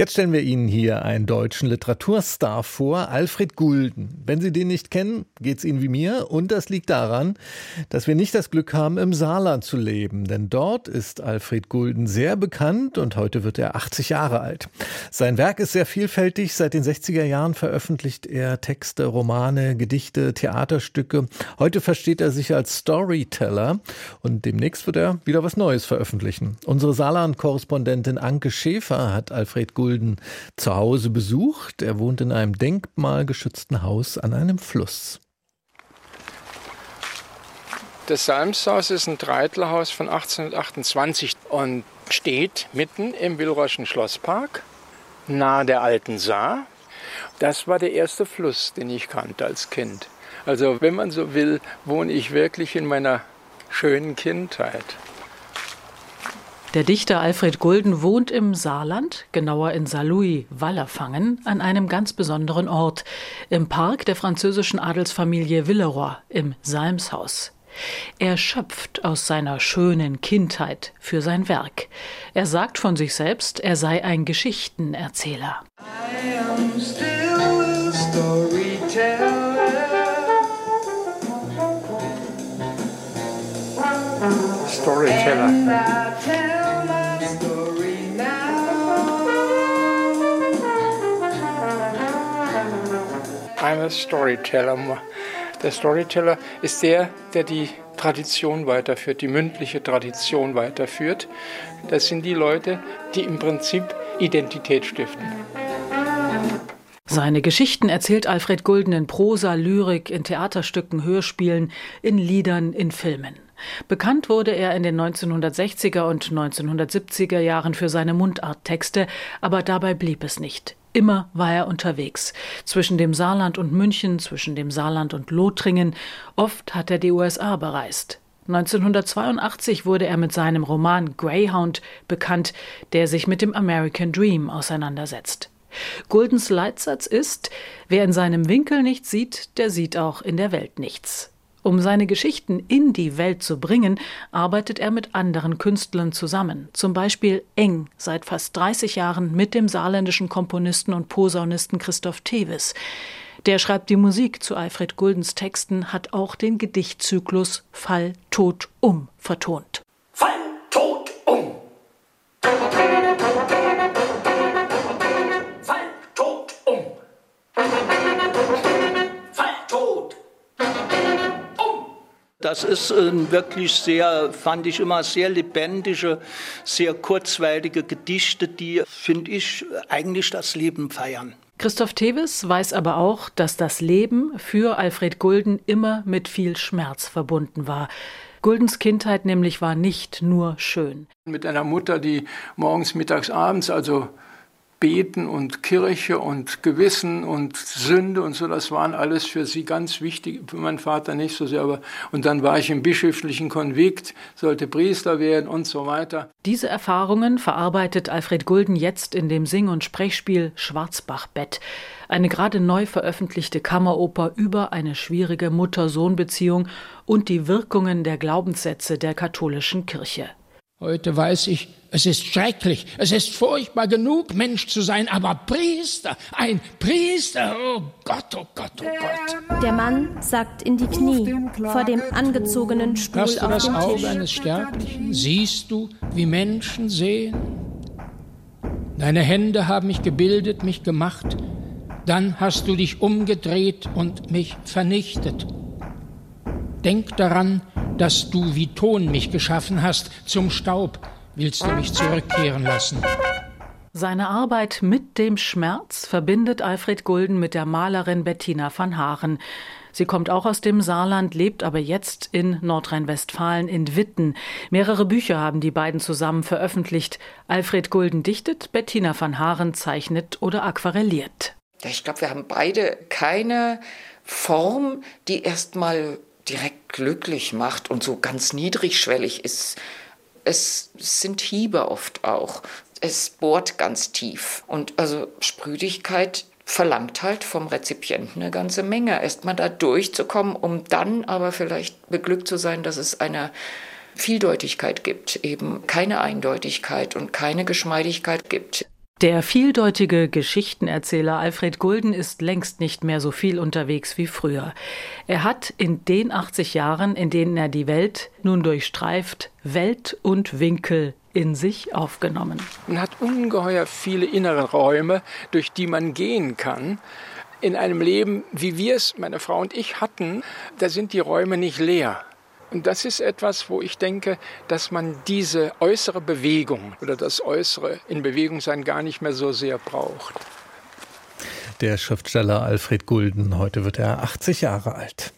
Jetzt stellen wir Ihnen hier einen deutschen Literaturstar vor, Alfred Gulden. Wenn Sie den nicht kennen, geht es Ihnen wie mir. Und das liegt daran, dass wir nicht das Glück haben, im Saarland zu leben. Denn dort ist Alfred Gulden sehr bekannt und heute wird er 80 Jahre alt. Sein Werk ist sehr vielfältig. Seit den 60er Jahren veröffentlicht er Texte, Romane, Gedichte, Theaterstücke. Heute versteht er sich als Storyteller und demnächst wird er wieder was Neues veröffentlichen. Unsere Saarland-Korrespondentin Anke Schäfer hat Alfred Gulden Gulden zu Hause besucht. Er wohnt in einem denkmalgeschützten Haus an einem Fluss. Das Salmshaus ist ein Dreitlerhaus von 1828 und steht mitten im Willroschen Schlosspark, nahe der alten Saar. Das war der erste Fluss, den ich kannte als Kind. Also wenn man so will, wohne ich wirklich in meiner schönen Kindheit. Der Dichter Alfred Gulden wohnt im Saarland, genauer in Saarlouis, Wallerfangen, an einem ganz besonderen Ort, im Park der französischen Adelsfamilie Villeroy im Salmshaus. Er schöpft aus seiner schönen Kindheit für sein Werk. Er sagt von sich selbst, er sei ein Geschichtenerzähler. Storyteller. I'm a Storyteller. Der Storyteller ist der, der die Tradition weiterführt, die mündliche Tradition weiterführt. Das sind die Leute, die im Prinzip Identität stiften. Seine Geschichten erzählt Alfred Gulden in Prosa, Lyrik, in Theaterstücken, Hörspielen, in Liedern, in Filmen. Bekannt wurde er in den 1960er und 1970er Jahren für seine Mundarttexte, aber dabei blieb es nicht. Immer war er unterwegs. Zwischen dem Saarland und München, zwischen dem Saarland und Lothringen. Oft hat er die USA bereist. 1982 wurde er mit seinem Roman Greyhound bekannt, der sich mit dem American Dream auseinandersetzt. Guldens Leitsatz ist, wer in seinem Winkel nichts sieht, der sieht auch in der Welt nichts. Um seine Geschichten in die Welt zu bringen, arbeitet er mit anderen Künstlern zusammen, zum Beispiel eng seit fast 30 Jahren mit dem saarländischen Komponisten und Posaunisten Christoph Tevis. Der schreibt die Musik zu Alfred Guldens Texten, hat auch den Gedichtzyklus Fall, Tod, Um vertont. Das ist äh, wirklich sehr, fand ich immer sehr lebendige, sehr kurzweilige Gedichte, die, finde ich, eigentlich das Leben feiern. Christoph Tevis weiß aber auch, dass das Leben für Alfred Gulden immer mit viel Schmerz verbunden war. Guldens Kindheit nämlich war nicht nur schön. Mit einer Mutter, die morgens, mittags, abends, also Beten und Kirche und Gewissen und Sünde und so, das waren alles für sie ganz wichtig, für meinen Vater nicht so sehr, aber und dann war ich im bischöflichen Konvikt, sollte Priester werden und so weiter. Diese Erfahrungen verarbeitet Alfred Gulden jetzt in dem Sing- und Sprechspiel Schwarzbachbett, eine gerade neu veröffentlichte Kammeroper über eine schwierige Mutter-Sohn-Beziehung und die Wirkungen der Glaubenssätze der katholischen Kirche. Heute weiß ich, es ist schrecklich, es ist furchtbar genug, Mensch zu sein, aber Priester, ein Priester, oh Gott, oh Gott, oh Gott. Der Mann sackt in die Knie vor dem angezogenen Stuhl Hast du auf das dem Auge Tisch. eines Sterblichen? Siehst du, wie Menschen sehen? Deine Hände haben mich gebildet, mich gemacht. Dann hast du dich umgedreht und mich vernichtet. Denk daran, dass du wie Ton mich geschaffen hast, zum Staub willst du mich zurückkehren lassen. Seine Arbeit mit dem Schmerz verbindet Alfred Gulden mit der Malerin Bettina van Haaren. Sie kommt auch aus dem Saarland, lebt aber jetzt in Nordrhein-Westfalen in Witten. Mehrere Bücher haben die beiden zusammen veröffentlicht. Alfred Gulden dichtet, Bettina van Haaren zeichnet oder aquarelliert. Ich glaube, wir haben beide keine Form, die erstmal direkt glücklich macht und so ganz niedrigschwellig ist. Es sind Hiebe oft auch. Es bohrt ganz tief. Und also Sprüdigkeit verlangt halt vom Rezipienten eine ganze Menge. Erstmal da durchzukommen, um dann aber vielleicht beglückt zu sein, dass es einer Vieldeutigkeit gibt, eben keine Eindeutigkeit und keine Geschmeidigkeit gibt. Der vieldeutige Geschichtenerzähler Alfred Gulden ist längst nicht mehr so viel unterwegs wie früher. Er hat in den 80 Jahren, in denen er die Welt nun durchstreift, Welt und Winkel in sich aufgenommen. Man hat ungeheuer viele innere Räume, durch die man gehen kann. In einem Leben, wie wir es, meine Frau und ich, hatten, da sind die Räume nicht leer. Und das ist etwas, wo ich denke, dass man diese äußere Bewegung oder das äußere in Bewegung sein gar nicht mehr so sehr braucht. Der Schriftsteller Alfred Gulden, heute wird er 80 Jahre alt.